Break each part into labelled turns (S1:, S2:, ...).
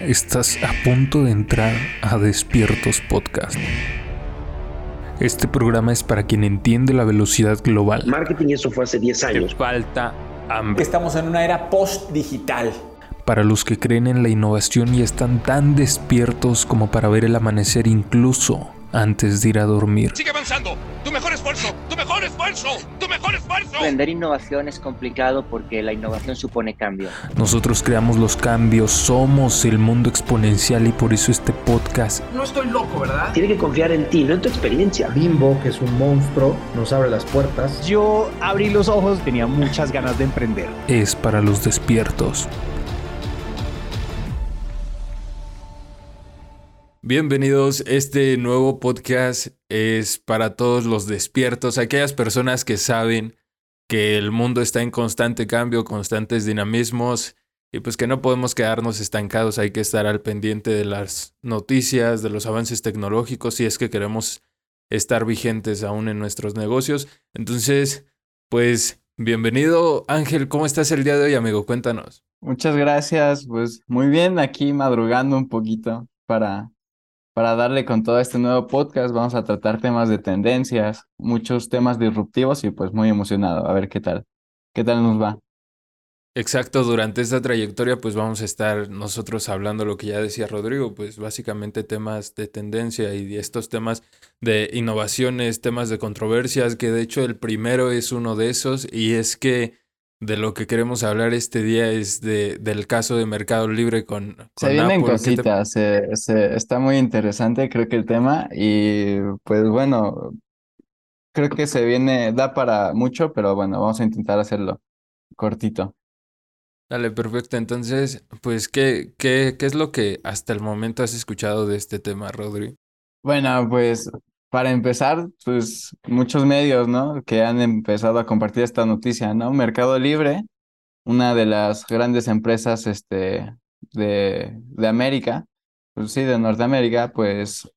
S1: Estás a punto de entrar a Despiertos Podcast. Este programa es para quien entiende la velocidad global.
S2: Marketing eso fue hace 10 años.
S1: falta hambre.
S3: Estamos en una era post-digital.
S1: Para los que creen en la innovación y están tan despiertos como para ver el amanecer incluso antes de ir a dormir.
S4: Sigue avanzando. Tu mejor esfuerzo. Tu mejor esfuerzo. Tu mejor esfuerzo.
S5: Vender innovación es complicado porque la innovación supone cambio.
S1: Nosotros creamos los cambios, somos el mundo exponencial y por eso este podcast
S3: No estoy loco, ¿verdad?
S2: Tiene que confiar en ti, no en tu experiencia.
S6: Bimbo, que es un monstruo, nos abre las puertas.
S7: Yo abrí los ojos, tenía muchas ganas de emprender.
S1: es para los despiertos. Bienvenidos, este nuevo podcast es para todos los despiertos, aquellas personas que saben que el mundo está en constante cambio, constantes dinamismos y pues que no podemos quedarnos estancados, hay que estar al pendiente de las noticias, de los avances tecnológicos si es que queremos estar vigentes aún en nuestros negocios. Entonces, pues bienvenido Ángel, ¿cómo estás el día de hoy, amigo? Cuéntanos.
S8: Muchas gracias, pues muy bien, aquí madrugando un poquito para, para darle con todo este nuevo podcast. Vamos a tratar temas de tendencias, muchos temas disruptivos y pues muy emocionado. A ver qué tal, qué tal nos va.
S1: Exacto, durante esta trayectoria pues vamos a estar nosotros hablando lo que ya decía Rodrigo, pues básicamente temas de tendencia y estos temas de innovaciones, temas de controversias, que de hecho el primero es uno de esos y es que de lo que queremos hablar este día es de, del caso de Mercado Libre con,
S8: Se
S1: con
S8: vienen
S1: Apple. ¿Qué te-
S8: cositas, se- se- está muy interesante creo que el tema y pues bueno, creo que se viene, da para mucho, pero bueno, vamos a intentar hacerlo cortito.
S1: Dale, perfecto. Entonces, pues, ¿qué, qué, qué es lo que hasta el momento has escuchado de este tema, Rodri?
S8: Bueno, pues para empezar, pues muchos medios, ¿no? Que han empezado a compartir esta noticia, ¿no? Mercado Libre, una de las grandes empresas, este, de, de América, pues sí, de Norteamérica, pues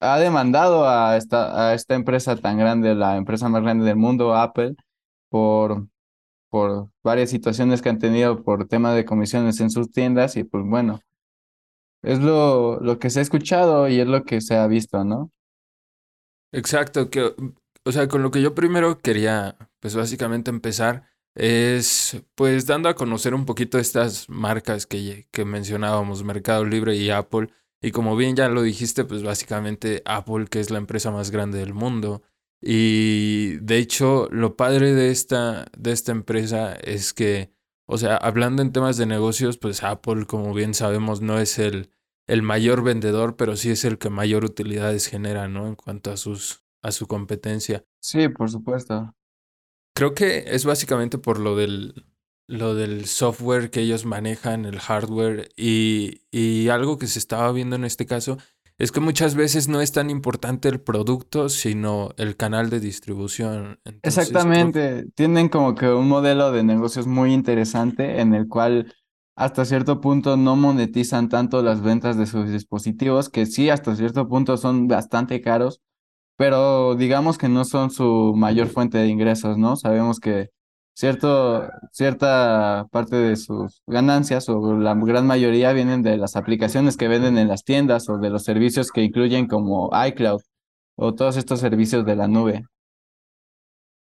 S8: ha demandado a esta, a esta empresa tan grande, la empresa más grande del mundo, Apple, por, por varias situaciones que han tenido por tema de comisiones en sus tiendas y pues bueno. Es lo, lo que se ha escuchado y es lo que se ha visto, ¿no?
S1: Exacto, que, o sea, con lo que yo primero quería, pues, básicamente empezar es, pues, dando a conocer un poquito estas marcas que, que mencionábamos, Mercado Libre y Apple. Y como bien ya lo dijiste, pues, básicamente Apple, que es la empresa más grande del mundo. Y de hecho, lo padre de esta, de esta empresa es que, o sea, hablando en temas de negocios, pues Apple, como bien sabemos, no es el, el mayor vendedor, pero sí es el que mayor utilidades genera, ¿no? En cuanto a sus, a su competencia.
S8: Sí, por supuesto.
S1: Creo que es básicamente por lo del, lo del software que ellos manejan, el hardware, y, y algo que se estaba viendo en este caso es que muchas veces no es tan importante el producto, sino el canal de distribución. Entonces, creo-
S8: Exactamente. Tienen como que un modelo de negocios muy interesante en el cual hasta cierto punto no monetizan tanto las ventas de sus dispositivos, que sí, hasta cierto punto son bastante caros, pero digamos que no son su mayor fuente de ingresos, ¿no? Sabemos que cierto, cierta parte de sus ganancias o la gran mayoría vienen de las aplicaciones que venden en las tiendas o de los servicios que incluyen como iCloud o todos estos servicios de la nube.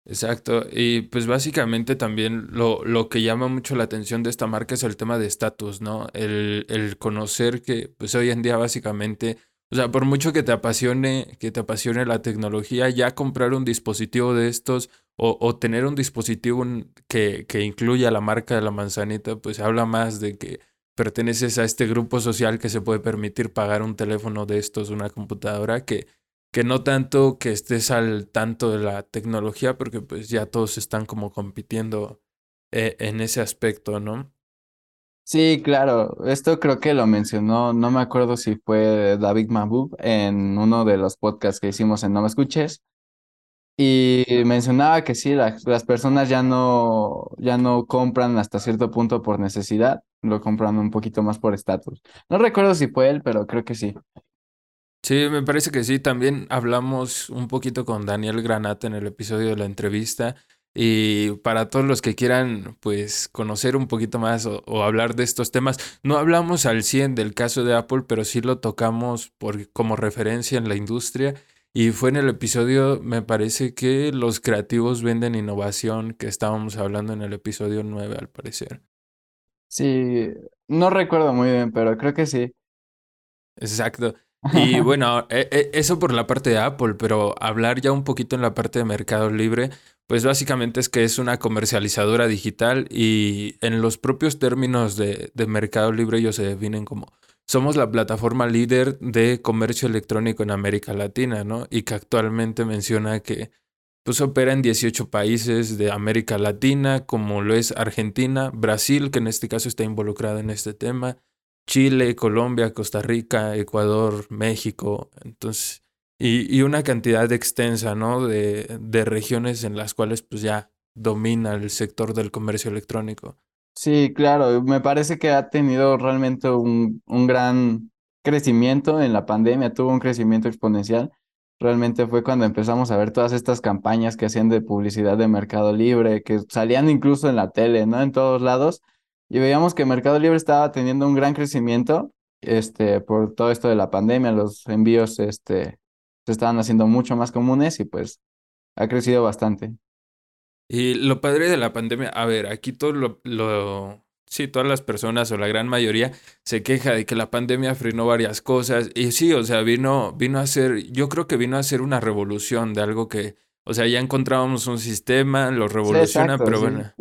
S1: Exacto, y pues básicamente también lo, lo que llama mucho la atención de esta marca es el tema de estatus, ¿no? El, el conocer que pues hoy en día básicamente, o sea, por mucho que te apasione, que te apasione la tecnología, ya comprar un dispositivo de estos o, o tener un dispositivo que, que incluya la marca de la manzanita, pues habla más de que perteneces a este grupo social que se puede permitir pagar un teléfono de estos, una computadora, que que no tanto que estés al tanto de la tecnología, porque pues ya todos están como compitiendo eh, en ese aspecto, ¿no?
S8: Sí, claro, esto creo que lo mencionó, no me acuerdo si fue David Mabub en uno de los podcasts que hicimos en No Me Escuches, y mencionaba que sí, la- las personas ya no, ya no compran hasta cierto punto por necesidad, lo compran un poquito más por estatus. No recuerdo si fue él, pero creo que sí.
S1: Sí, me parece que sí. También hablamos un poquito con Daniel Granata en el episodio de la entrevista Y para todos los que quieran, pues, conocer un poquito más o, o, hablar de estos temas, no hablamos al 100 del caso de Apple, pero sí lo tocamos por, como referencia en la industria. Y fue en el episodio, me parece que los creativos venden innovación, que estábamos hablando en el episodio 9, al parecer.
S8: Sí, no recuerdo muy bien, pero creo que sí.
S1: Exacto. Y bueno, e, e, eso por la parte de Apple, pero hablar ya un poquito en la parte de Mercado Libre, pues básicamente es que es una comercializadora digital y en los propios términos de, de Mercado Libre ellos se definen como somos la plataforma líder de comercio electrónico en América Latina, ¿no? Y que actualmente menciona que pues opera en 18 países de América Latina, como lo es Argentina, Brasil, que en este caso está involucrada en este tema, Chile, Colombia, Costa Rica, Ecuador, México, entonces, y, y una cantidad extensa, ¿no? De, de regiones en las cuales pues ya domina el sector del comercio electrónico.
S8: Sí, claro, me parece que ha tenido realmente un, un gran crecimiento en la pandemia, tuvo un crecimiento exponencial. Realmente fue cuando empezamos a ver todas estas campañas que hacían de publicidad de Mercado Libre, que salían incluso en la tele, ¿no? En todos lados. Y veíamos que Mercado Libre estaba teniendo un gran crecimiento, este, por todo esto de la pandemia, los envíos, este, se estaban haciendo mucho más comunes y pues ha crecido bastante.
S1: Y lo padre de la pandemia, a ver, aquí todo lo, lo, sí, todas las personas o la gran mayoría se queja de que la pandemia frenó varias cosas. Y sí, o sea, vino, vino a ser, yo creo que vino a ser una revolución de algo que, o sea, ya encontrábamos un sistema, lo revoluciona,
S8: exacto,
S1: pero
S8: sí.
S1: bueno.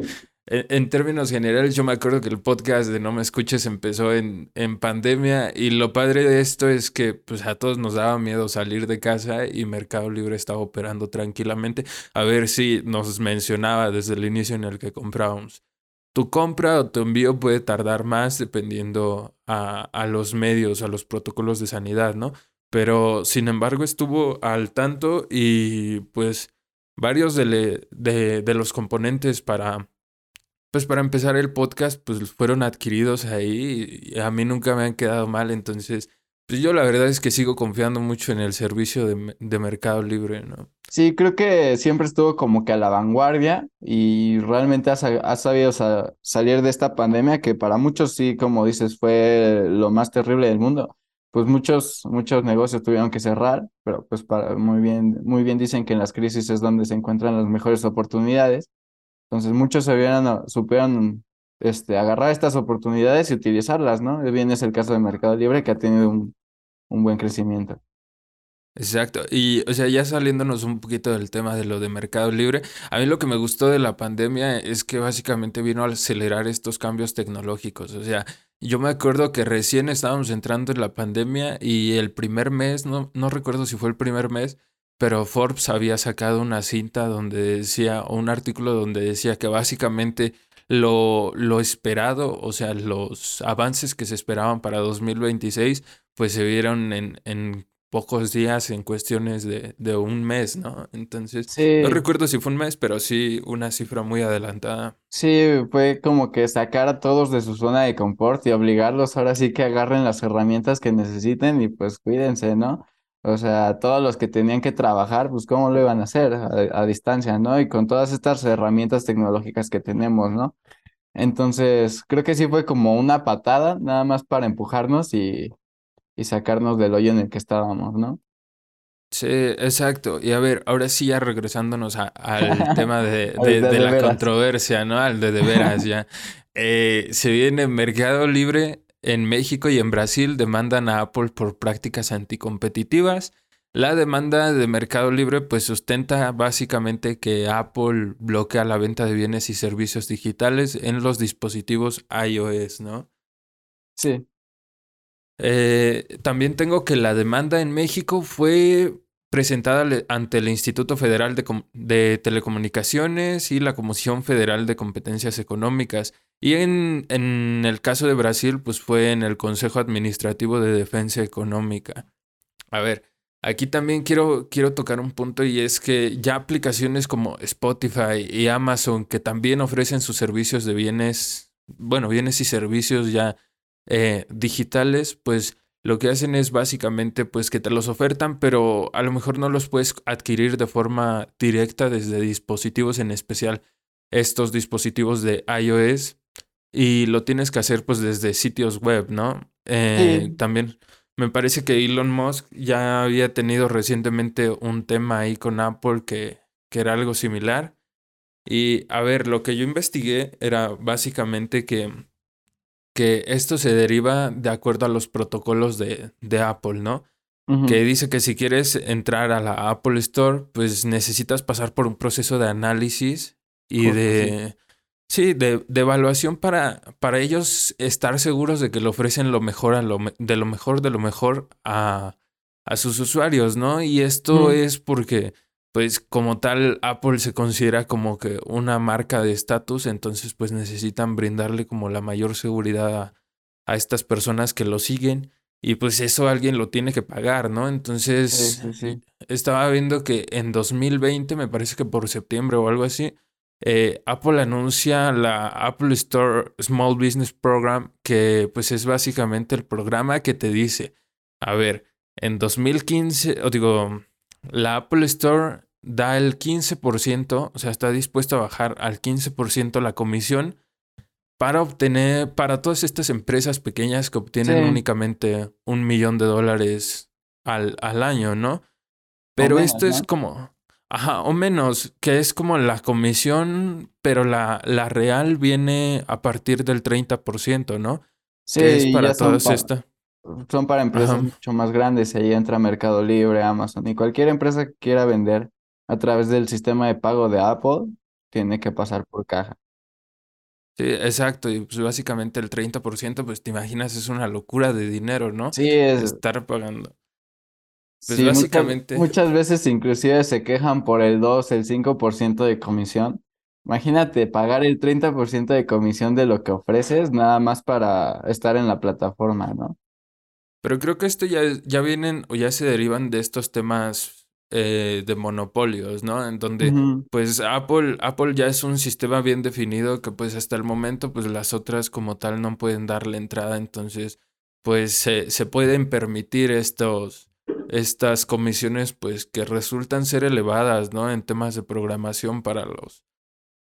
S1: En, términos generales, yo me acuerdo que el podcast de No Me Escuches empezó en, en pandemia y lo padre de esto es que pues a todos nos daba miedo salir de casa y Mercado Libre estaba operando tranquilamente. A ver si nos mencionaba desde el inicio en el que comprábamos. Tu compra o tu envío puede tardar más dependiendo a, a los medios, a los protocolos de sanidad, ¿no? Pero sin embargo estuvo al tanto y pues varios de, le- de, de los componentes para pues para empezar el podcast, pues fueron adquiridos ahí y a mí nunca me han quedado mal, entonces, pues yo la verdad es que sigo confiando mucho en el servicio de, de Mercado Libre, ¿no?
S8: Sí, creo que siempre estuvo como que a la vanguardia y realmente ha, sa- ha sabido sa- salir de esta pandemia que para muchos sí, como dices, fue lo más terrible del mundo. Pues muchos, muchos negocios tuvieron que cerrar, pero pues para, muy bien, muy bien dicen que en las crisis es donde se encuentran las mejores oportunidades. Entonces muchos se vieron, supieron este, agarrar estas oportunidades y utilizarlas, ¿no? Bien es el caso de Mercado Libre que ha tenido un, un buen crecimiento.
S1: Exacto. Y, o sea, ya saliéndonos un poquito del tema de lo de Mercado Libre, a mí lo que me gustó de la pandemia es que básicamente vino a acelerar estos cambios tecnológicos. O sea, yo me acuerdo que recién estábamos entrando en la pandemia y el primer mes, no, no recuerdo si fue el primer mes, pero Forbes había sacado una cinta donde decía, o un artículo donde decía que básicamente lo, lo esperado, o sea, los avances que se esperaban para 2026, pues se vieron en, en pocos días, en cuestiones de, de un mes, ¿no? Entonces, no recuerdo si fue un mes, pero sí una cifra muy adelantada.
S8: sí, fue como que sacar a todos de su zona de confort y obligarlos ahora sí que agarren las herramientas que necesiten y pues cuídense, ¿no? O sea, todos los que tenían que trabajar, pues cómo lo iban a hacer a, a distancia, ¿no? Y con todas estas herramientas tecnológicas que tenemos, ¿no? Entonces, creo que sí fue como una patada, nada más para empujarnos y, y sacarnos del hoyo en el que estábamos, ¿no?
S1: Sí, exacto. Y a ver, ahora sí ya regresándonos a- al tema de, de-
S8: de
S1: de
S8: de
S1: la
S8: veras.
S1: controversia, ¿no? Al de de veras ya. Eh, se viene Mercado Libre en México y en Brasil demandan a Apple por prácticas anticompetitivas. La demanda de Mercado Libre pues sustenta básicamente que Apple bloquea la venta de bienes y servicios digitales en los dispositivos iOS, ¿no?
S8: Sí,
S1: Eh, también tengo que la demanda en México fue presentada ante el Instituto Federal de, Com- de Telecomunicaciones y la Comisión Federal de Competencias Económicas. Y en, en el caso de Brasil, pues fue en el Consejo Administrativo de Defensa Económica. A ver, aquí también quiero, quiero tocar un punto y es que ya aplicaciones como Spotify y Amazon, que también ofrecen sus servicios de bienes, bueno, bienes y servicios ya eh, digitales, pues lo que hacen es básicamente pues que te los ofertan, pero a lo mejor no los puedes adquirir de forma directa desde dispositivos en especial estos dispositivos de iOS y lo tienes que hacer pues desde sitios web, ¿no? Eh, También me parece que Elon Musk ya había tenido recientemente un tema ahí con Apple que, que era algo similar. Y a ver, lo que yo investigué era básicamente que, que esto se deriva de acuerdo a los protocolos de, de Apple, ¿no? Que dice que si quieres entrar a la Apple Store, pues necesitas pasar por un proceso de análisis y de... Sí, de, de, evaluación para, para ellos estar seguros de que le ofrecen lo mejor a lo, de lo mejor de lo mejor a, a sus usuarios, ¿no? Y esto es porque pues como tal Apple se considera como que una marca de estatus, entonces pues necesitan brindarle como la mayor seguridad a, a, estas personas que lo siguen y pues eso alguien lo tiene que pagar, ¿no? Entonces estaba viendo que en 2020, me parece que por septiembre o algo así, eh, Apple anuncia la Apple Store Small Business Program, que pues es básicamente el programa que te dice, a ver, en 2015, o digo, la Apple Store da el 15%, o sea, está dispuesto a bajar al 15% la comisión para obtener, para todas estas empresas pequeñas que obtienen únicamente un millón de dólares al, al año, ¿no? Pero esto es como, ajá, o menos, que es como la comisión, pero la, la real viene a partir del 30%, ¿no?
S8: Sí, es para todas estas son para empresas mucho más grandes. Ahí entra Mercado Libre, Amazon y cualquier empresa que quiera vender a través del sistema de pago de Apple tiene que pasar por caja.
S1: Sí, exacto. Y pues básicamente el 30%, pues te imaginas, es una locura de dinero, ¿no?
S8: Sí, es.
S1: Estar pagando.
S8: Pues básicamente. Muchas, muchas veces inclusive se quejan por el 2, el 5% de comisión. Imagínate pagar el 30% de comisión de lo que ofreces nada más para estar en la plataforma, ¿no?
S1: Pero creo que esto ya, ya vienen o ya se derivan de estos temas eh, de monopolios, ¿no? En donde pues Apple, Apple ya es un sistema bien definido que pues hasta el momento pues las otras como tal no pueden darle entrada, entonces pues se, se pueden permitir estos, estas comisiones pues que resultan ser elevadas, ¿no? En temas de programación para los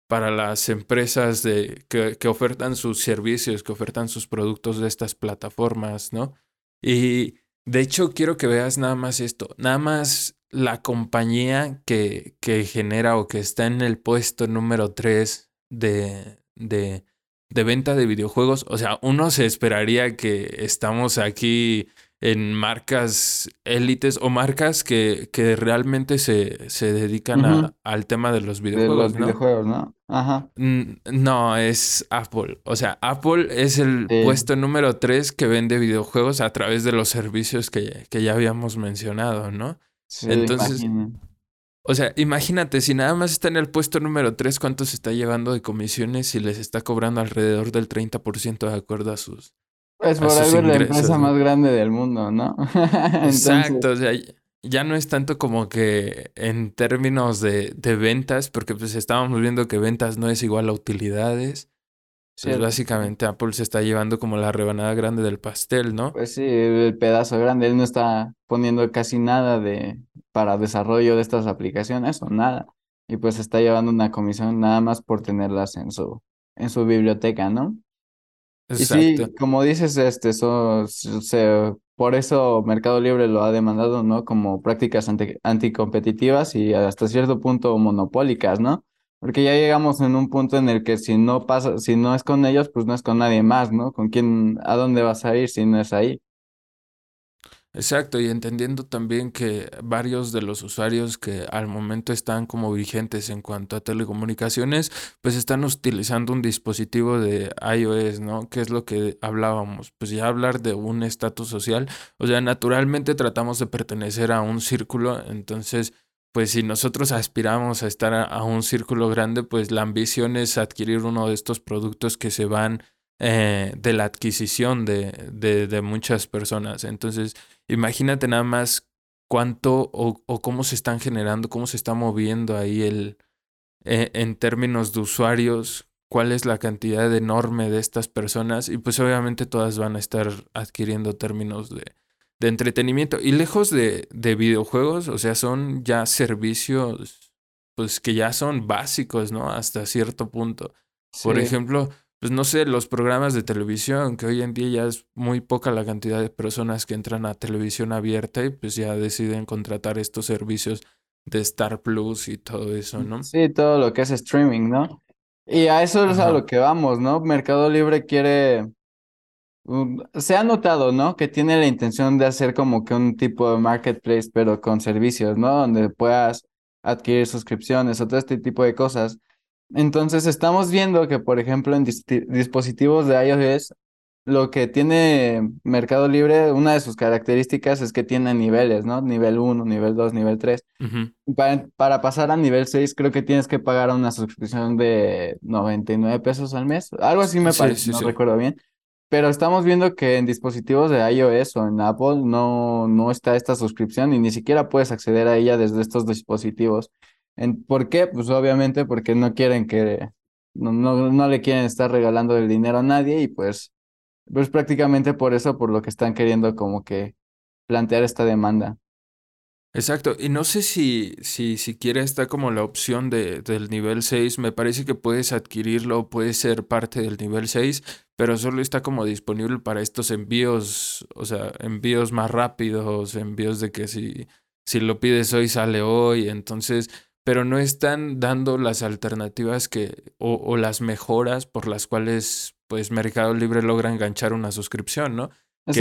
S1: para las empresas de, que, que ofertan sus servicios, que ofertan sus productos de estas plataformas, ¿no? Y de hecho quiero que veas nada más esto, nada más la compañía que, que genera o que está en el puesto número 3 de, de, de venta de videojuegos. O sea, uno se esperaría que estamos aquí en marcas élites o marcas que, que realmente se, se dedican a, al tema de los videojuegos.
S8: De los videojuegos, ¿no? Ajá.
S1: No, es Apple. O sea, Apple es el puesto número 3 que vende videojuegos a través de los servicios que, que ya habíamos mencionado, ¿no?
S8: Sí, Entonces,
S1: o sea, imagínate, si nada más está en el puesto número 3, ¿cuánto se está llevando de comisiones y les está cobrando alrededor del 30% de acuerdo a sus
S8: pues por algo es la empresa más grande del mundo, ¿no?
S1: Exacto, o sea, ya no es tanto como que en términos de, de, ventas, porque pues estábamos viendo que ventas no es igual a utilidades. Pues básicamente Apple se está llevando como la rebanada grande del pastel, ¿no?
S8: Pues sí, el pedazo grande, él no está poniendo casi nada de para desarrollo de estas aplicaciones o nada. Y pues está llevando una comisión nada más por tenerlas en su, en su biblioteca, ¿no? Y sí, como dices, este, eso, se, por eso Mercado Libre lo ha demandado, ¿no? Como prácticas anti, anticompetitivas y hasta cierto punto monopólicas, ¿no? Porque ya llegamos en un punto en el que si no pasa, si no es con ellos, pues no es con nadie más, ¿no? ¿Con quién, a dónde vas a ir si no es ahí?
S1: Exacto, y entendiendo también que varios de los usuarios que al momento están como vigentes en cuanto a telecomunicaciones, pues están utilizando un dispositivo de iOS, ¿no? Que es lo que hablábamos, pues ya hablar de un estatus social, o sea, naturalmente tratamos de pertenecer a un círculo, entonces, pues si nosotros aspiramos a estar a, un círculo grande, pues la ambición es adquirir uno de estos productos que se van eh, de la adquisición de, de, de muchas personas. Entonces, imagínate nada más cuánto o, o, cómo se están generando, cómo se está moviendo ahí el, eh, en términos de usuarios, cuál es la cantidad enorme de estas personas y pues obviamente todas van a estar adquiriendo términos de, de entretenimiento. Y lejos de, de videojuegos, o sea, son ya servicios, pues que ya son básicos, ¿no? Hasta cierto punto. Por ejemplo, pues no sé, los programas de televisión, que hoy en día ya es muy poca la cantidad de personas que entran a televisión abierta y pues ya deciden contratar estos servicios de Star Plus y todo eso, ¿no?
S8: Sí, todo lo que es streaming, ¿no? Y a eso es a lo que vamos, ¿no? Mercado Libre quiere, um, se ha notado, ¿no? Que tiene la intención de hacer como que un tipo de marketplace, pero con servicios, ¿no? Donde puedas adquirir suscripciones o todo este tipo de cosas. Entonces estamos viendo que, por ejemplo, en dispositivos de iOS, lo que tiene Mercado Libre, una de sus características es que tiene niveles, ¿no? Nivel 1, nivel 2, nivel 3.
S1: Ujú.
S8: Para, para pasar a nivel 6, creo que tienes que pagar una suscripción de 99 pesos al mes. Algo así me
S1: Sí,
S8: parece,
S1: sí,
S8: no
S1: sí.
S8: recuerdo bien. Pero estamos viendo que en dispositivos de iOS o en Apple no, no está esta suscripción y ni siquiera puedes acceder a ella desde estos dispositivos. ¿Por qué? Pues obviamente porque no quieren que, no, no, no le quieren estar regalando el dinero a nadie y pues, pues prácticamente por eso, por lo que están queriendo como que plantear esta demanda.
S1: Exacto, y no sé si, si siquiera está como la opción de, del nivel 6, me parece que puedes adquirirlo, puede ser parte del nivel 6, pero solo está como disponible para estos envíos, o sea, envíos más rápidos, envíos de que si, si lo pides hoy sale hoy, entonces, pero no están dando las alternativas que, o, o las mejoras por las cuales pues Mercado Libre logra enganchar una suscripción, ¿no?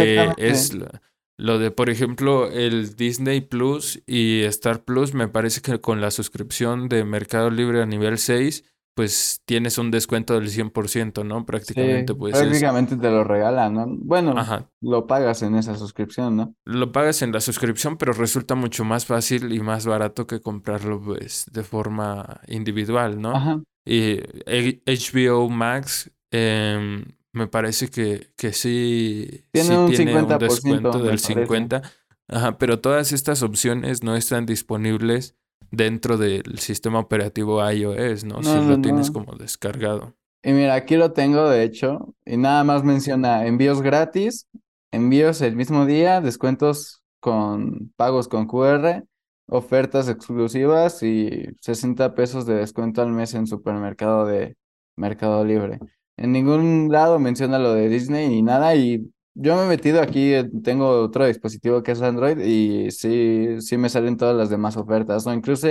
S1: que es la- lo de, por ejemplo, el Disney Plus y Star Plus, me parece que con la suscripción de Mercado Libre a nivel 6, pues tienes un descuento del 100%, ¿no? Prácticamente,
S8: Sí,
S1: pues es,
S8: prácticamente te lo regalan, ¿no? Bueno,
S1: ajá,
S8: lo pagas en esa suscripción, ¿no?
S1: lo pagas en la suscripción, pero resulta mucho más fácil y más barato que comprarlo, pues, de forma individual, ¿no?
S8: Ajá.
S1: Y eh, HBO Max, em, me parece que, que sí,
S8: Tiene
S1: sí
S8: un
S1: tiene un
S8: 50%,
S1: descuento del
S8: parece.
S1: 50. Ajá, pero todas estas opciones no están disponibles dentro del sistema operativo iOS, ¿no? Si
S8: no,
S1: lo tienes
S8: no.
S1: como descargado.
S8: Y mira, aquí lo tengo, de hecho, y nada más menciona envíos gratis, envíos el mismo día, descuentos con pagos con QR, ofertas exclusivas y 60 pesos de descuento al mes en supermercado de Mercado Libre. En ningún lado menciona lo de Disney ni nada y yo me he metido aquí, eh, tengo otro dispositivo que es Android y sí, sí me salen todas las demás ofertas, o incluso,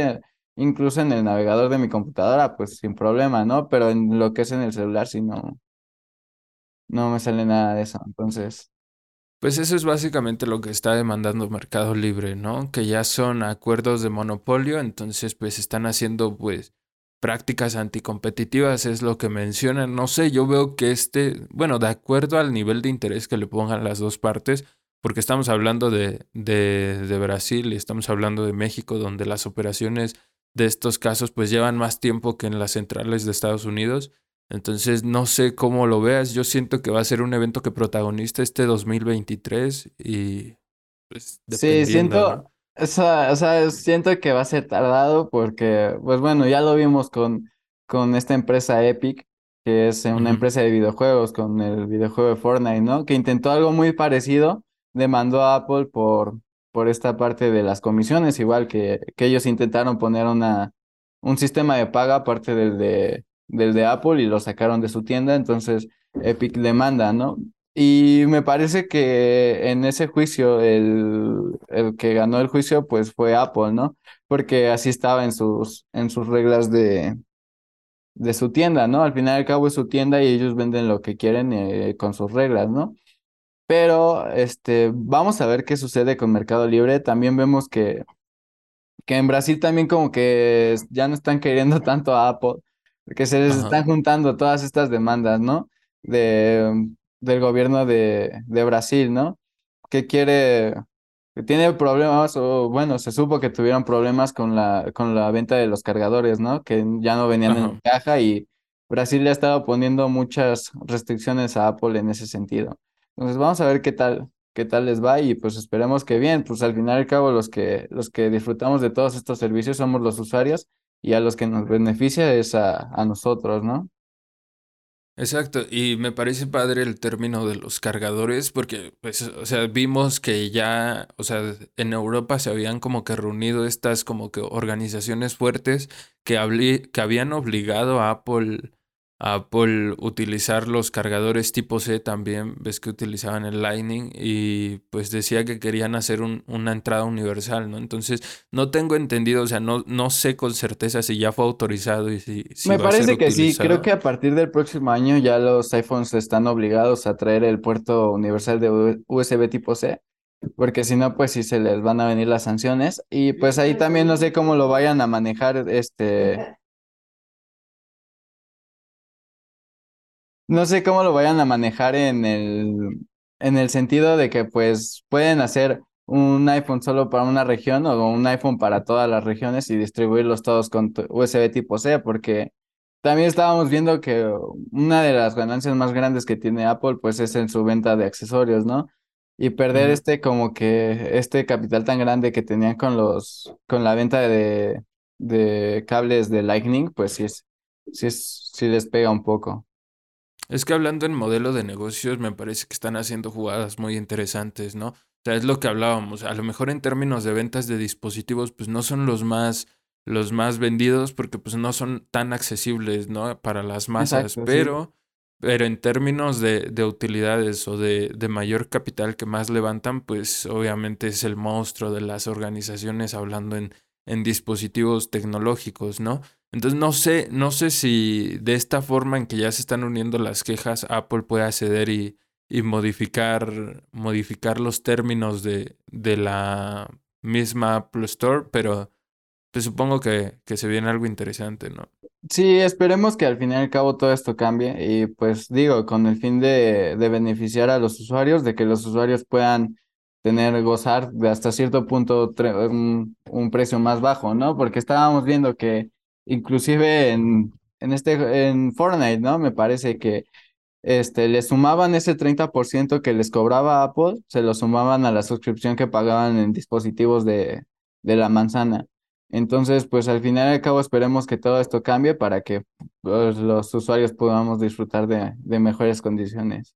S8: incluso en el navegador de mi computadora, pues sin problema, ¿no? Pero en lo que es en el celular sí no, no me sale nada de eso. Entonces,
S1: Pues eso es básicamente lo que está demandando Mercado Libre, ¿no? Que ya son acuerdos de monopolio, entonces pues están haciendo pues prácticas anticompetitivas, es lo que mencionan. No sé, yo veo que este, bueno, de acuerdo al nivel de interés que le pongan las dos partes, porque estamos hablando de, de, de Brasil y estamos hablando de México, donde las operaciones de estos casos pues llevan más tiempo que en las centrales de Estados Unidos. Entonces, no sé cómo lo veas. Yo siento que va a ser un evento que protagoniza este 2023 y pues
S8: sí, siento,
S1: ¿no?
S8: O sea, o sea, siento que va a ser tardado porque, pues bueno, ya lo vimos con, con esta empresa Epic, que es una empresa de videojuegos, con el videojuego de Fortnite, ¿no? Que intentó algo muy parecido, demandó a Apple por, por esta parte de las comisiones, igual que, que ellos intentaron poner una, un sistema de paga aparte del de, del de Apple y lo sacaron de su tienda, entonces Epic demanda, ¿no? Y me parece que en ese juicio, el, el que ganó el juicio, pues fue Apple, ¿no? Porque así estaba en sus, en sus reglas de, de su tienda, ¿no? Al final y al cabo es su tienda y ellos venden lo que quieren eh, con sus reglas, ¿no? Pero este, vamos a ver qué sucede con Mercado Libre. También vemos que, que en Brasil también como que ya no están queriendo tanto a Apple, porque se les
S1: Ajá.
S8: están juntando todas estas demandas, ¿no? De, del gobierno de, de Brasil, ¿no? Que quiere, que tiene problemas, o bueno, se supo que tuvieron problemas con la, con la venta de los cargadores, ¿no? Que ya no venían en caja y Brasil le ha estado poniendo muchas restricciones a Apple en ese sentido. Entonces vamos a ver qué tal, qué tal les va y pues esperemos que bien, pues al final y al cabo los que, los que disfrutamos de todos estos servicios somos los usuarios y a los que nos beneficia es a, a nosotros, ¿no?
S1: Exacto, y me parece padre el término de los cargadores porque, pues, o sea, vimos que ya, o sea, en Europa se habían como que reunido estas como que organizaciones fuertes que, que habían obligado a Apple Apple utilizar los cargadores tipo C también, ves que utilizaban el Lightning y pues decía que querían hacer una entrada universal, ¿no? Entonces no tengo entendido, o sea, no, no sé con certeza si ya fue autorizado y si...
S8: Me parece que sí, creo que a partir del próximo año ya los iPhones están obligados a traer el puerto universal de USB tipo C. Porque si no, pues sí se les van a venir las sanciones. Y pues ahí también no sé cómo lo vayan a manejar este No sé cómo lo vayan a manejar en el, en el sentido de que pues pueden hacer un iPhone solo para una región o un iPhone para todas las regiones y distribuirlos todos con USB tipo C, porque también estábamos viendo que una de las ganancias más grandes que tiene Apple pues es en su venta de accesorios, ¿no? Y perder este como que este capital tan grande que tenían con los con la venta de, de cables de Lightning, pues sí es, sí es, sí les pega un poco.
S1: Es que hablando en modelo de negocios, me parece que están haciendo jugadas muy interesantes, ¿no? O sea, es lo que hablábamos. A lo mejor en términos de ventas de dispositivos, pues no son los más, los más vendidos porque pues no son tan accesibles, ¿no? Para las masas. pero, pero en términos de, de utilidades o de, de mayor capital que más levantan, pues obviamente es el monstruo de las organizaciones hablando en, en dispositivos tecnológicos, ¿no? Entonces no sé, no sé si de esta forma en que ya se están uniendo las quejas, Apple puede acceder y, y modificar, modificar los términos de, de la misma Apple Store, pero pues supongo que, que se viene algo interesante, ¿no?
S8: Sí, esperemos que al fin y al cabo todo esto cambie y pues digo, con el fin de, de beneficiar a los usuarios, de que los usuarios puedan tener, gozar de hasta cierto punto un, un precio más bajo, ¿no? Porque estábamos viendo que inclusive en, en, este, en Fortnite, ¿no? Me parece que este, le sumaban ese 30% que les cobraba Apple, se lo sumaban a la suscripción que pagaban en dispositivos de, de la manzana. Entonces, pues al final y al cabo esperemos que todo esto cambie para que pues, los usuarios podamos disfrutar de, de mejores condiciones.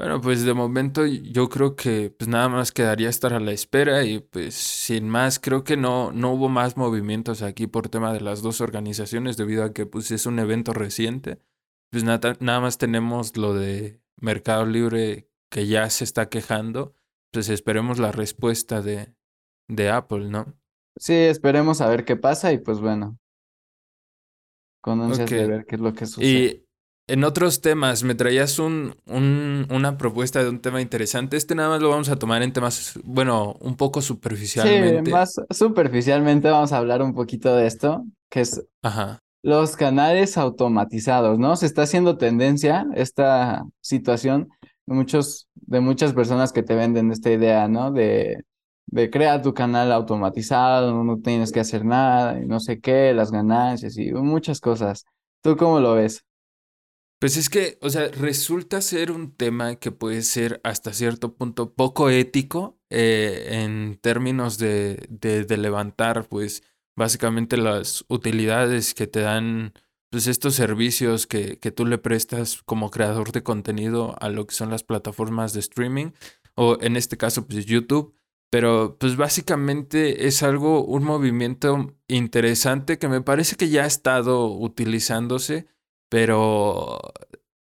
S1: Bueno, pues de momento yo creo que pues nada más quedaría estar a la espera y pues sin más creo que no, no hubo más movimientos aquí por tema de las dos organizaciones debido a que pues es un evento reciente. Pues nada, nada más tenemos lo de Mercado Libre que ya se está quejando. Pues esperemos la respuesta de, de Apple, ¿no?
S8: Sí, esperemos a ver qué pasa y pues bueno. Con ansias de ver qué es lo que sucede.
S1: En otros temas, me traías un, un, una propuesta de un tema interesante. Este nada más lo vamos a tomar en temas, bueno, un poco superficialmente.
S8: Sí, más superficialmente vamos a hablar un poquito de esto, que es
S1: Ajá.
S8: los canales automatizados, ¿no? Se está haciendo tendencia esta situación de, muchos, de muchas personas que te venden esta idea, ¿no? De, de crear tu canal automatizado, no tienes que hacer nada, y no sé qué, las ganancias y muchas cosas. ¿Tú cómo lo ves?
S1: Pues es que, o sea, resulta ser un tema que puede ser hasta cierto punto poco ético eh, en términos de, de, levantar, pues, básicamente las utilidades que te dan, pues, estos servicios que, que tú le prestas como creador de contenido a lo que son las plataformas de streaming, o en este caso, pues, YouTube. Pero, pues, básicamente es algo, un movimiento interesante que me parece que ya ha estado utilizándose pero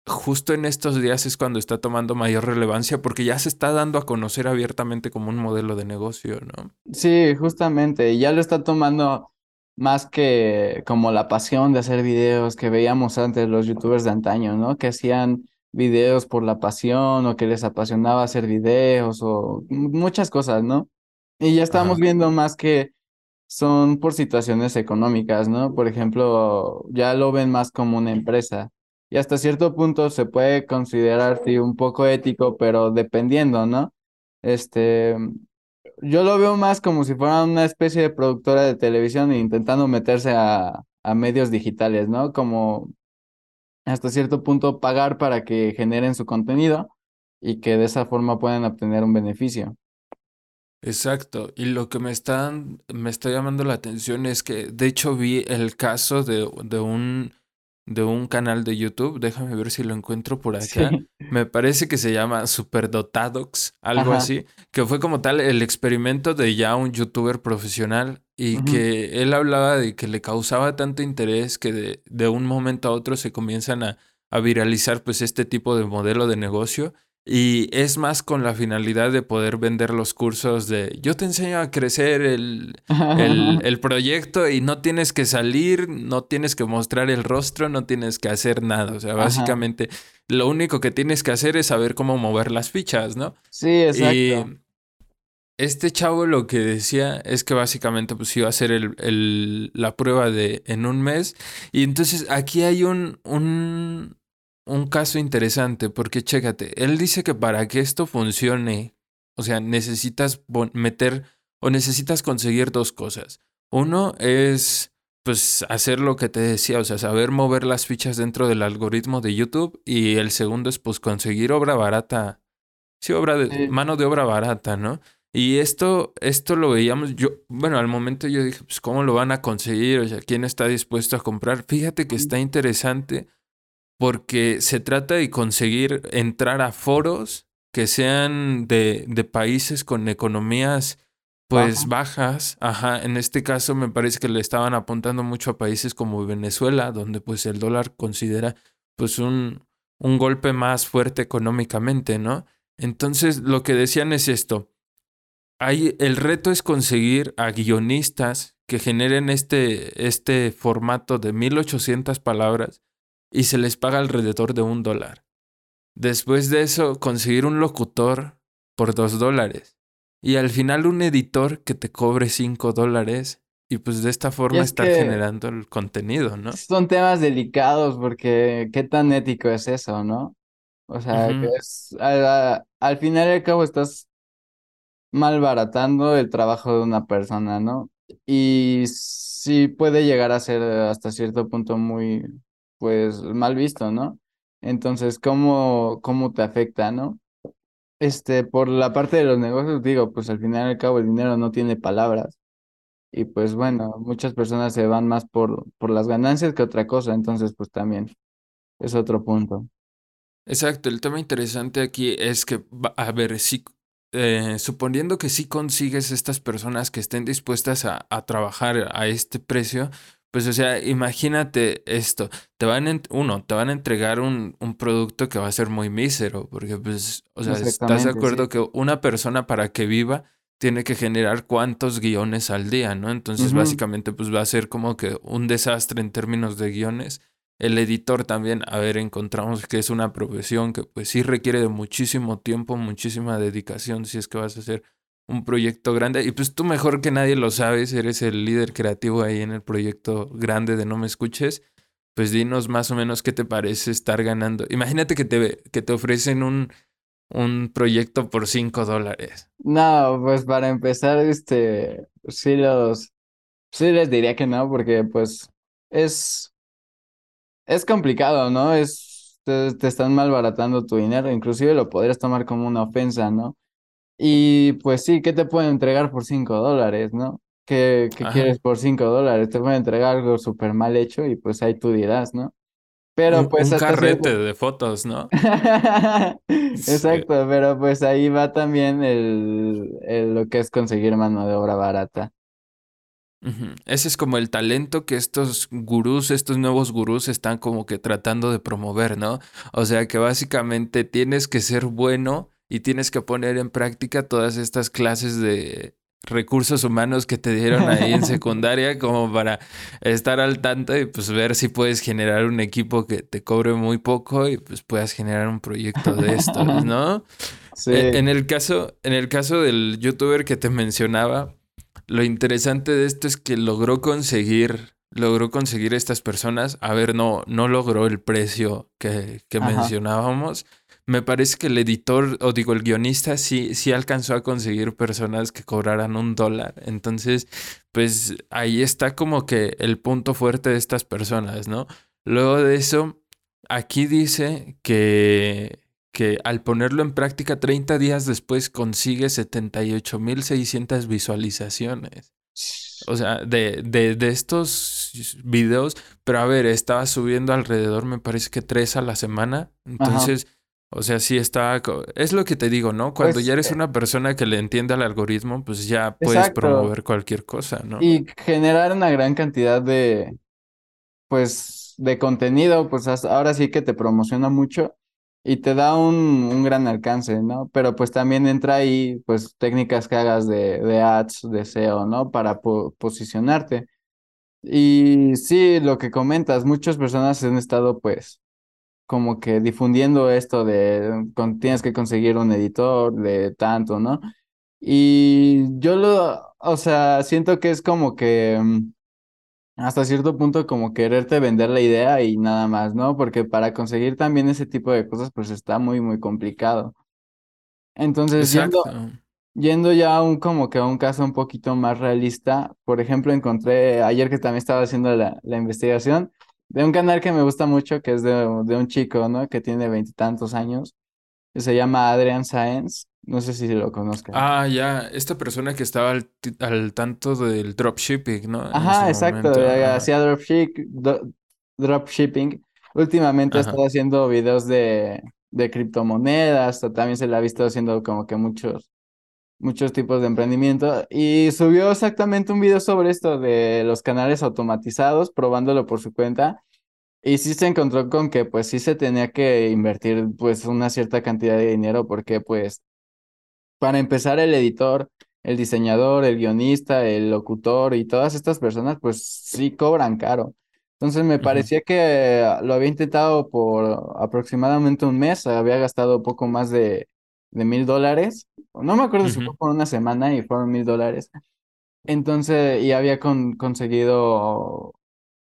S1: justo en estos días es cuando está tomando mayor relevancia porque ya se está dando a conocer abiertamente como un modelo de negocio, ¿no?
S8: Sí, justamente, ya lo está tomando más que como la pasión de hacer videos que veíamos antes los youtubers de antaño, ¿no? Que hacían videos por la pasión o que les apasionaba hacer videos o muchas cosas, ¿no? Y ya estamos viendo más que son por situaciones económicas, ¿no? Por ejemplo, ya lo ven más como una empresa. Y hasta cierto punto se puede considerar sí, un poco ético, pero dependiendo, ¿no? Este, yo lo veo más como si fuera una especie de productora de televisión intentando meterse a, a medios digitales, ¿no? Como hasta cierto punto pagar para que generen su contenido y que de esa forma puedan obtener un beneficio.
S1: Exacto, y lo que me está, me está llamando la atención es que de hecho vi el caso de, de un de un canal de YouTube. Déjame ver si lo encuentro por acá. Me parece que se llama Superdotadox, algo así, que fue como tal el experimento de ya un youtuber profesional y que él hablaba de que le causaba tanto interés que de, de un momento a otro se comienzan a, a viralizar pues este tipo de modelo de negocio y es más con la finalidad de poder vender los cursos de yo te enseño a crecer el, el, proyecto y no tienes que salir, no tienes que mostrar el rostro, no tienes que hacer nada. O sea, básicamente lo único que tienes que hacer es saber cómo mover las fichas, ¿no?
S8: Sí, exacto. Y
S1: este chavo lo que decía es que básicamente pues iba a hacer el, el, la prueba de en un mes. Y entonces aquí hay un, un, un caso interesante porque chécate, él dice que para que esto funcione, o sea, necesitas meter o necesitas conseguir dos cosas. Uno es pues hacer lo que te decía, o sea, saber mover las fichas dentro del algoritmo de YouTube y el segundo es pues conseguir obra barata. Sí, obra de mano de obra barata, ¿no? Y esto, esto lo veíamos, yo, bueno, al momento yo dije, pues, ¿cómo lo van a conseguir? O sea, ¿quién está dispuesto a comprar? Fíjate que está interesante porque se trata de conseguir entrar a foros que sean de, de países con economías pues bajas, ajá, en este caso me parece que le estaban apuntando mucho a países como Venezuela, donde pues el dólar considera pues un, un golpe más fuerte económicamente, ¿no? Entonces lo que decían es esto, hay, el reto es conseguir a guionistas que generen este, este formato de 1800 palabras y se les paga alrededor de un dólar. Después de eso, conseguir un locutor por dos dólares. Y al final un editor que te cobre cinco dólares. Y pues de esta forma estar generando el contenido, ¿no?
S8: Son temas delicados porque qué tan ético es eso, ¿no? O sea, que es, al, al final y al cabo estás malbaratando el trabajo de una persona, ¿no? Y sí puede llegar a ser hasta cierto punto muy, pues mal visto, ¿no? Entonces, ¿cómo, cómo te afecta, no? Este, por la parte de los negocios, digo, pues al final y al cabo el dinero no tiene palabras. Y pues bueno, muchas personas se van más por, por las ganancias que otra cosa, entonces pues también es otro punto.
S1: Exacto, el tema interesante aquí es que, a ver, si, eh, suponiendo que sí consigues estas personas que estén dispuestas a, a trabajar a este precio, pues, o sea, imagínate esto. Te van, en, uno, te van a entregar un, un, producto que va a ser muy mísero, porque, pues, o sea, ¿estás de acuerdo que una persona para que viva tiene que generar cuántos guiones al día, ¿no? Entonces, básicamente, pues va a ser como que un desastre en términos de guiones. El editor también, a ver, encontramos que es una profesión que, pues, sí requiere de muchísimo tiempo, muchísima dedicación, si es que vas a hacer un proyecto grande. Y pues tú mejor que nadie lo sabes, eres el líder creativo ahí en el proyecto grande de No Me Escuches. Pues dinos más o menos qué te parece estar ganando. Imagínate que te, que te ofrecen un, un proyecto por 5 dólares.
S8: No, pues para empezar, este, sí los, sí les diría que no, porque pues es, es complicado, ¿no? Es, te, te están malbaratando tu dinero, inclusive lo podrías tomar como una ofensa, ¿no? Y pues sí, ¿qué te pueden entregar por 5 dólares, no? ¿Qué, qué quieres por 5 dólares? Te pueden entregar algo súper mal hecho y pues ahí tú dirás, ¿no?
S1: Pero un, pues... Un carrete de fotos, ¿no?
S8: Exacto, pero pues ahí va también el, el, lo que es conseguir mano de obra barata.
S1: Ese es como el talento que estos gurús, estos nuevos gurús están como que tratando de promover, ¿no? O sea que básicamente tienes que ser bueno y tienes que poner en práctica todas estas clases de recursos humanos que te dieron ahí en secundaria como para estar al tanto y pues ver si puedes generar un equipo que te cobre muy poco y pues puedas generar un proyecto de estos, ¿no? Sí. E, en el caso, en el caso del youtuber que te mencionaba, lo interesante de esto es que logró conseguir, logró conseguir estas personas. A ver, no, no logró el precio que, que mencionábamos, me parece que el editor, o digo, el guionista sí, sí alcanzó a conseguir personas que cobraran un dólar. Entonces, pues ahí está como que el punto fuerte de estas personas, ¿no? Luego de eso, aquí dice que, que al ponerlo en práctica 30 días después consigue 78.600 visualizaciones. O sea, de, de, de estos videos, pero a ver, estaba subiendo alrededor, me parece que tres a la semana. Entonces, o sea, sí está. Es lo que te digo, ¿no? Cuando
S8: Pues,
S1: ya eres
S8: eh,
S1: una persona que le entiende al algoritmo, pues ya puedes
S8: Exacto.
S1: promover cualquier cosa, ¿no?
S8: Y generar una gran cantidad de, pues, de contenido, pues ahora sí que te promociona mucho y te da un, un gran alcance, ¿no? Pero pues también entra ahí, pues, técnicas que hagas de, de ads, de SEO, ¿no? Para po- posicionarte. Y sí, lo que comentas, muchas personas han estado, pues, como que difundiendo esto de con- tienes que conseguir un editor de tanto, ¿no? Y yo lo, o sea, siento que es como que mm, hasta cierto punto como quererte vender la idea y nada más, ¿no? Porque para conseguir también ese tipo de cosas, pues está muy, muy complicado. Entonces, yendo. Yendo ya a un como que a un caso un poquito más realista, por ejemplo, encontré ayer que también estaba haciendo la, la investigación de un canal que me gusta mucho, que es de, de un chico, ¿no? Que tiene veintitantos años, que se llama Adrian Science, no sé si lo conozcan.
S1: Ah, ya, esta persona que estaba al, al tanto del dropshipping, ¿no? En
S8: Ajá, exacto,
S1: Ajá.
S8: hacía dropship- do- dropshipping. Últimamente ha estado haciendo videos de, de criptomonedas, también se le ha visto haciendo como que muchos muchos tipos de emprendimiento y subió exactamente un video sobre esto de los canales automatizados, probándolo por su cuenta. Y sí se encontró con que pues sí se tenía que invertir pues una cierta cantidad de dinero porque pues para empezar el editor, el diseñador, el guionista, el locutor y todas estas personas pues sí cobran caro. Entonces me parecía que lo había intentado por aproximadamente un mes, había gastado poco más de de mil dólares. No me acuerdo si fue por una semana y fueron mil dólares. Entonces, y había con- conseguido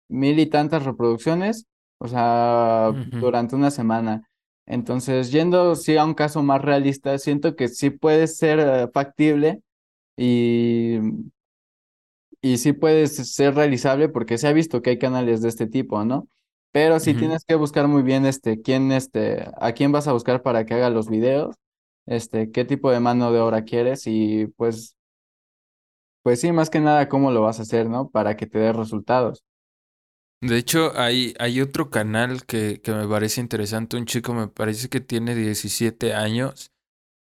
S8: mil y tantas reproducciones, o sea,
S1: Ujú.
S8: durante una semana. Entonces, yendo sí a un caso más realista, siento que sí puede ser eh, factible y, y sí puede ser realizable porque se ha visto que hay canales de este tipo, ¿no? Pero sí tienes que buscar muy bien este, quién, este, a quién vas a buscar para que haga los videos, este, qué tipo de mano de obra quieres y pues, pues sí, más que nada cómo lo vas a hacer, ¿no? Para que te dé resultados.
S1: De hecho, hay, hay otro canal que, que me parece interesante. Un chico me parece que tiene 17 años.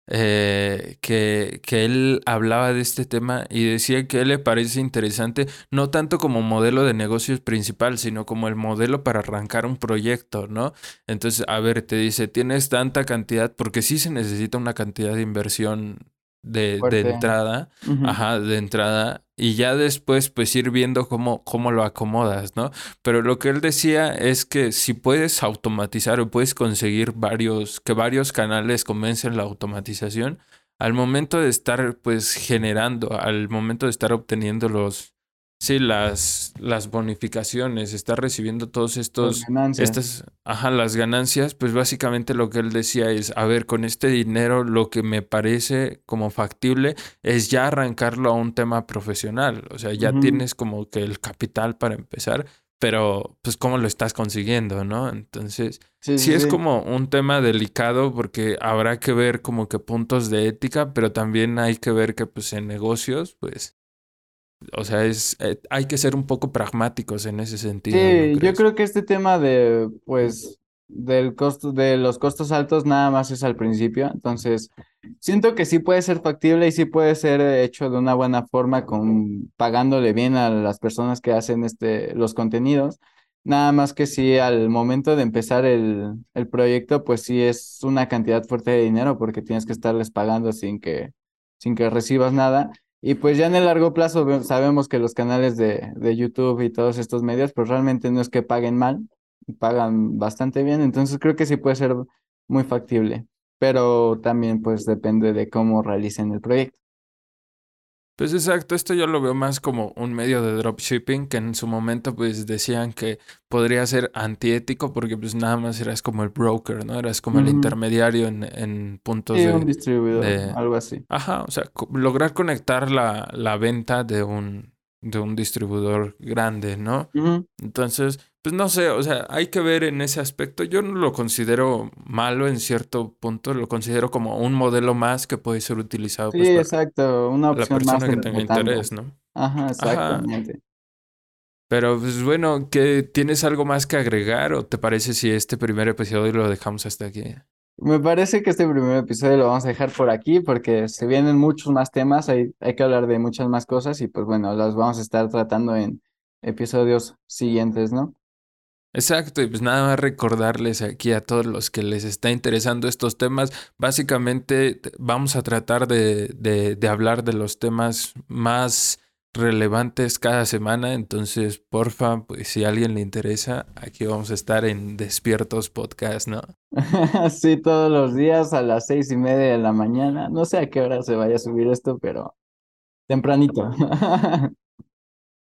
S1: Eh, que, que él hablaba de este tema y decía que le parece interesante, no tanto como modelo de negocios principal, sino como el modelo para arrancar un proyecto, ¿no? Entonces, a ver, te dice, tienes tanta cantidad, porque sí se necesita una cantidad de inversión de, de entrada, ajá, de entrada, y ya después, pues ir viendo cómo, cómo lo acomodas, ¿no? Pero lo que él decía es que si puedes automatizar o puedes conseguir varios, que varios canales comiencen la automatización, al momento de estar pues generando, al momento de estar obteniendo los, sí, las, las bonificaciones, estar recibiendo todos
S8: Las
S1: estos,
S8: ganancias.
S1: estas, ajá, las ganancias, pues básicamente lo que él decía es, a ver, con este dinero lo que me parece como factible es ya arrancarlo a un tema profesional, o sea, ya tienes como que el capital para empezar, pero pues cómo lo estás consiguiendo, ¿no? Entonces,
S8: Sí,
S1: sí
S8: sí,
S1: es
S8: sí.
S1: como un tema delicado porque habrá que ver como que puntos de ética, pero también hay que ver que pues en negocios, pues, o sea, es, eh, hay que ser un poco pragmáticos en ese sentido, ¿no
S8: Sí, yo creo que este tema de, pues, del costo, de los costos altos nada más es al principio, entonces siento que sí puede ser factible y sí puede ser hecho de una buena forma con pagándole bien a las personas que hacen este, los contenidos, nada más que sí al momento de empezar el, el proyecto, pues sí es una cantidad fuerte de dinero porque tienes que estarles pagando sin que, sin que recibas nada. Y pues ya en el largo plazo sabemos que los canales de, de YouTube y todos estos medios, pues realmente no es que paguen mal, pagan bastante bien, entonces creo que sí puede ser muy factible, pero también pues depende de cómo realicen el proyecto.
S1: Pues exacto, esto yo lo veo más como un medio de dropshipping que en su momento pues decían que podría ser antiético porque pues nada más eras como el broker, ¿no? Eras como el intermediario en, en puntos
S8: Sí, un
S1: de,
S8: distribuidor,
S1: de,
S8: algo así.
S1: Ajá, o sea, co- lograr conectar la, la venta de un, de un distribuidor grande, ¿no? Entonces, pues no sé, o sea, hay que ver en ese aspecto. Yo no lo considero malo en cierto punto, lo considero como un modelo más que puede ser utilizado
S8: Sí,
S1: pues para
S8: exacto, una
S1: la
S8: opción más
S1: persona que
S8: en
S1: tenga interés, ¿no?
S8: Ajá, exactamente.
S1: Pero pues bueno, ¿qué, ¿tienes algo más que agregar o te parece si este primer episodio lo dejamos hasta aquí?
S8: Me parece que este primer episodio lo vamos a dejar por aquí porque se vienen muchos más temas, hay, hay que hablar de muchas más cosas y pues bueno, las vamos a estar tratando en episodios siguientes, ¿no?
S1: Exacto, y pues nada más recordarles aquí a todos los que les está interesando estos temas, básicamente vamos a tratar de, de, hablar de los temas más relevantes cada semana, entonces porfa, pues si a alguien le interesa, aquí vamos a estar en Despiertos Podcast, ¿no?
S8: sí, todos los días a las seis y media de la mañana, no sé a qué hora se vaya a subir esto, pero tempranito.